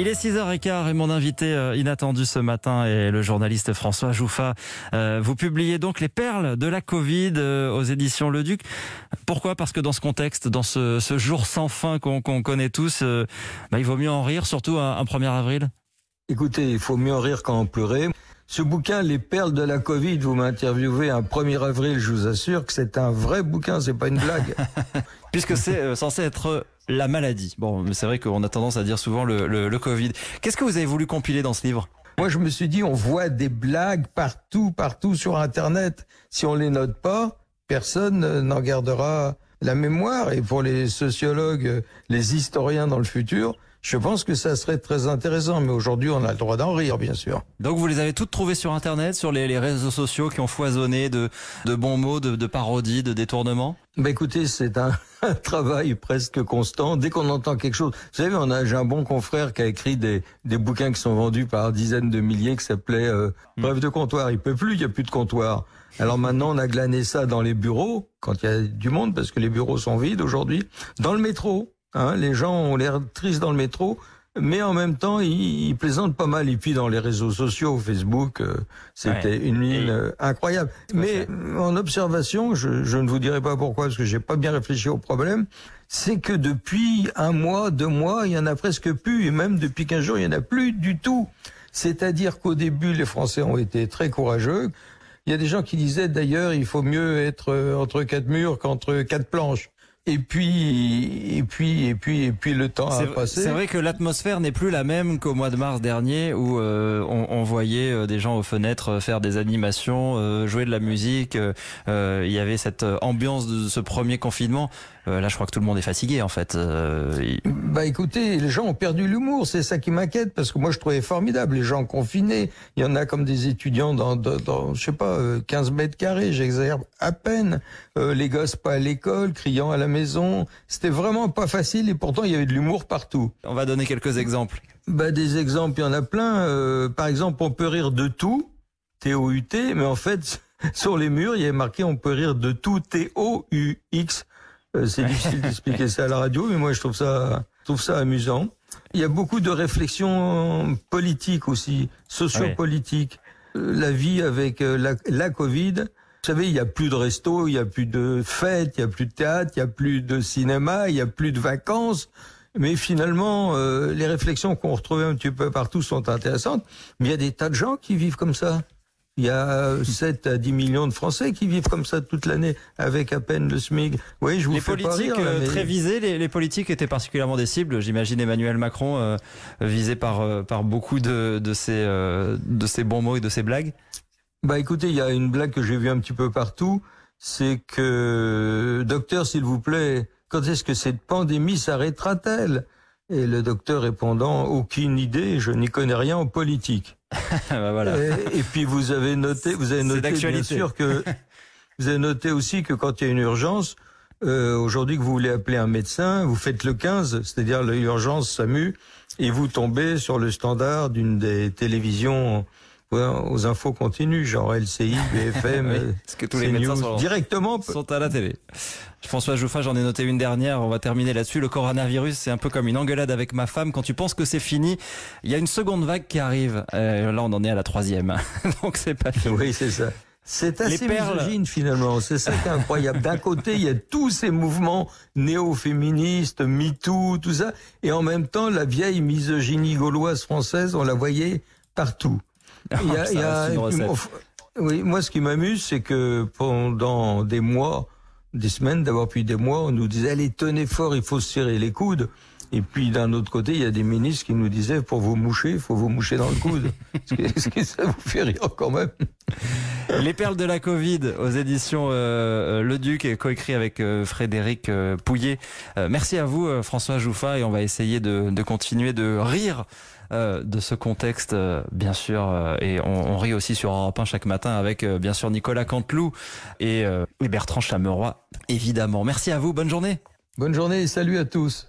Il est 6h15 et mon invité euh, inattendu ce matin est le journaliste François Jouffa. Euh, vous publiez donc Les perles de la Covid euh, aux éditions Le Duc. Pourquoi? Parce que dans ce contexte, dans ce, jour sans fin qu'on connaît tous, bah, il vaut mieux en rire, surtout un, 1er avril? Écoutez, il faut mieux en rire qu'en pleurer. Ce bouquin, Les perles de la Covid, vous m'interviewez un 1er avril, je vous assure que c'est un vrai bouquin, c'est pas une blague. Puisque c'est censé être la maladie. Bon, c'est vrai qu'on a tendance à dire souvent le, le, Covid. Qu'est-ce que vous avez voulu compiler dans ce livre? Moi, je me suis dit, on voit des blagues partout, partout sur Internet. Si on les note pas, personne n'en gardera la mémoire. Et pour les sociologues, les historiens dans le futur, je pense que ça serait très intéressant, mais aujourd'hui on a le droit d'en rire, bien sûr. Donc vous les avez toutes trouvées sur Internet, sur les, réseaux sociaux qui ont foisonné de, bons mots, de, parodies, de détournements? Bah écoutez, c'est un, travail presque constant. Dès qu'on entend quelque chose, vous savez, on a j'ai un bon confrère qui a écrit des, bouquins qui sont vendus par dizaines de milliers, qui s'appelait euh, hmm. Bref de comptoir. Il peut plus, il y a plus de comptoir. Alors maintenant, on a glané ça dans les bureaux quand il y a du monde, parce que les bureaux sont vides aujourd'hui, dans le métro. Hein, les gens ont l'air tristes dans le métro, mais en même temps, ils, plaisantent pas mal. Et puis dans les réseaux sociaux, Facebook, euh, c'était une ligne euh, incroyable. Mais en observation, je, je, ne vous dirai pas pourquoi, parce que j'ai pas bien réfléchi au problème, c'est que depuis un mois, deux mois, il y en a presque plus, et même depuis quinze jours, il y en a plus du tout. C'est-à-dire qu'au début, les Français ont été très courageux. Il y a des gens qui disaient d'ailleurs, il faut mieux être euh, entre quatre murs qu'entre quatre planches. Et puis, et puis, et puis, et puis, le temps a passé. C'est vrai que l'atmosphère n'est plus la même qu'au mois de mars dernier, où euh, on, on, voyait euh, des gens aux fenêtres euh, faire des animations, jouer de la musique. il y avait cette ambiance de ce premier confinement. là, je crois que tout le monde est fatigué, en fait. Bah, écoutez, les gens ont perdu l'humour. C'est ça qui m'inquiète, parce que moi, je trouvais formidable les gens confinés. Il y en a comme des étudiants dans, dans, dans je sais pas, 15 mètres carrés. J'exagère à peine. les gosses pas à l'école, criant à la maison c'était vraiment pas facile et pourtant il y avait de l'humour partout. On va donner quelques exemples. Bah, des exemples, il y en a plein. Euh, par exemple, on peut rire de tout, T-O-U-T, mais en fait, sur les murs, il y avait marqué on peut rire de tout, T-O-U-X. Euh, c'est difficile d'expliquer ça à la radio, mais moi je trouve ça, je trouve ça amusant. Il y a beaucoup de réflexions politiques aussi, sociopolitiques. Euh, la vie avec la, la Covid, vous savez, il n'y a plus de resto, il n'y a plus de fêtes, il n'y a plus de théâtre, il n'y a plus de cinéma, il n'y a plus de vacances. Mais finalement, euh, les réflexions qu'on retrouvait un petit peu partout sont intéressantes. Mais il y a des tas de gens qui vivent comme ça. Il y a 7 à 10 millions de Français qui vivent comme ça toute l'année avec à peine le SMIC. Oui, je vous les fais politiques pas rire, euh, très visés, les, politiques étaient particulièrement des cibles. J'imagine Emmanuel Macron euh, visé par par beaucoup de de ces de ces bons mots et de ces blagues. Bah écoutez, il y a une blague que j'ai vue un petit peu partout, c'est que docteur, s'il vous plaît, quand est-ce que cette pandémie s'arrêtera-t-elle? Et le docteur répondant aucune idée, je n'y connais rien en politique. bah voilà. et, puis vous avez noté, vous avez noté bien sûr que vous avez noté aussi que quand il y a une urgence, euh, aujourd'hui que vous voulez appeler un médecin, vous faites le 15, c'est-à-dire l'urgence SAMU, et vous tombez sur le standard d'une des télévisions aux infos continues, genre LCI, BFM, oui, parce que tous les médecins sont, directement sont à la télé. François Jouffa, j'en ai noté une dernière, on va terminer là-dessus. Le coronavirus, c'est un peu comme une engueulade avec ma femme. Quand tu penses que c'est fini, il y a une seconde vague qui arrive. Euh, là, on en est à la troisième, donc c'est pas fini. Oui, c'est ça. C'est assez misogyne finalement, c'est ça qui est incroyable. D'un côté, il y a tous ces mouvements néo-féministes, MeToo, tout ça, et en même temps, la vieille misogynie gauloise française, on la voyait partout. Il y a, oui, moi, ce qui m'amuse, c'est que pendant des mois, des semaines, d'avoir puis des mois, on nous disait allez, tenez fort, il faut se serrer les coudes. Et puis d'un autre côté, il y a des ministres qui nous disaient pour vous moucher, il faut vous moucher dans le coude. Est-ce que ça vous fait rire quand même Les perles de la Covid aux éditions euh, Le Duc, coécrit avec euh, Frédéric euh, Pouillet. merci à vous, François Jouffa, et on va essayer de, de continuer de rire euh, de ce contexte, euh, bien sûr. Euh, et on, on, rit aussi sur Europe 1 chaque matin avec, bien sûr, Nicolas Canteloup et, et Bertrand Chameroy, évidemment. Merci à vous. Bonne journée. Bonne journée et salut à tous.